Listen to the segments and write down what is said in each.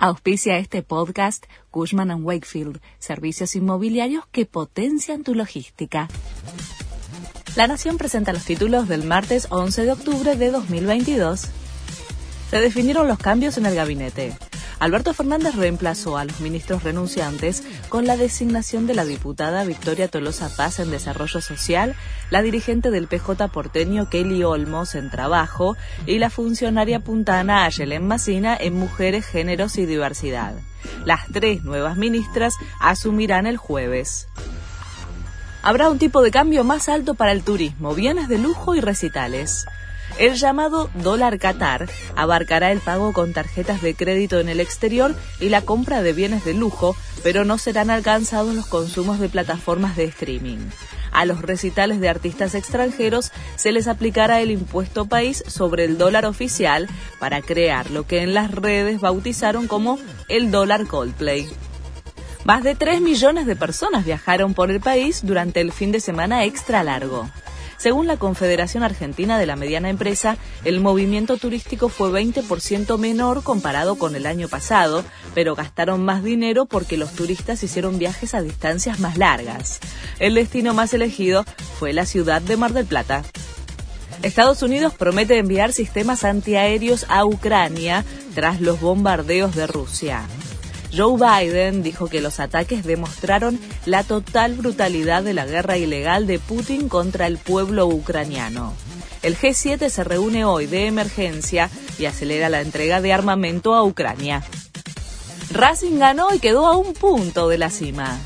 Auspicia este podcast Cushman ⁇ Wakefield, servicios inmobiliarios que potencian tu logística. La Nación presenta los títulos del martes 11 de octubre de 2022. Se definieron los cambios en el gabinete. Alberto Fernández reemplazó a los ministros renunciantes con la designación de la diputada Victoria Tolosa Paz en Desarrollo Social, la dirigente del PJ porteño Kelly Olmos en Trabajo y la funcionaria puntana Ayelen Macina en Mujeres, Géneros y Diversidad. Las tres nuevas ministras asumirán el jueves. Habrá un tipo de cambio más alto para el turismo, bienes de lujo y recitales. El llamado dólar Qatar abarcará el pago con tarjetas de crédito en el exterior y la compra de bienes de lujo, pero no serán alcanzados los consumos de plataformas de streaming. A los recitales de artistas extranjeros se les aplicará el impuesto país sobre el dólar oficial para crear lo que en las redes bautizaron como el dólar Coldplay. Más de 3 millones de personas viajaron por el país durante el fin de semana extra largo. Según la Confederación Argentina de la Mediana Empresa, el movimiento turístico fue 20% menor comparado con el año pasado, pero gastaron más dinero porque los turistas hicieron viajes a distancias más largas. El destino más elegido fue la ciudad de Mar del Plata. Estados Unidos promete enviar sistemas antiaéreos a Ucrania tras los bombardeos de Rusia. Joe Biden dijo que los ataques demostraron la total brutalidad de la guerra ilegal de Putin contra el pueblo ucraniano. El G7 se reúne hoy de emergencia y acelera la entrega de armamento a Ucrania. Racing ganó y quedó a un punto de la cima.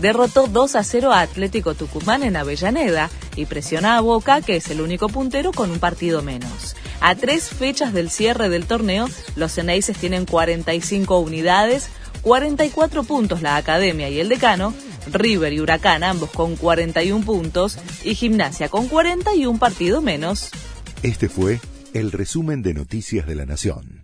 Derrotó 2 a 0 a Atlético Tucumán en Avellaneda y presiona a Boca, que es el único puntero con un partido menos. A tres fechas del cierre del torneo, los Ceneices tienen 45 unidades, 44 puntos la Academia y el Decano, River y Huracán ambos con 41 puntos y Gimnasia con 41 partido menos. Este fue el resumen de Noticias de la Nación.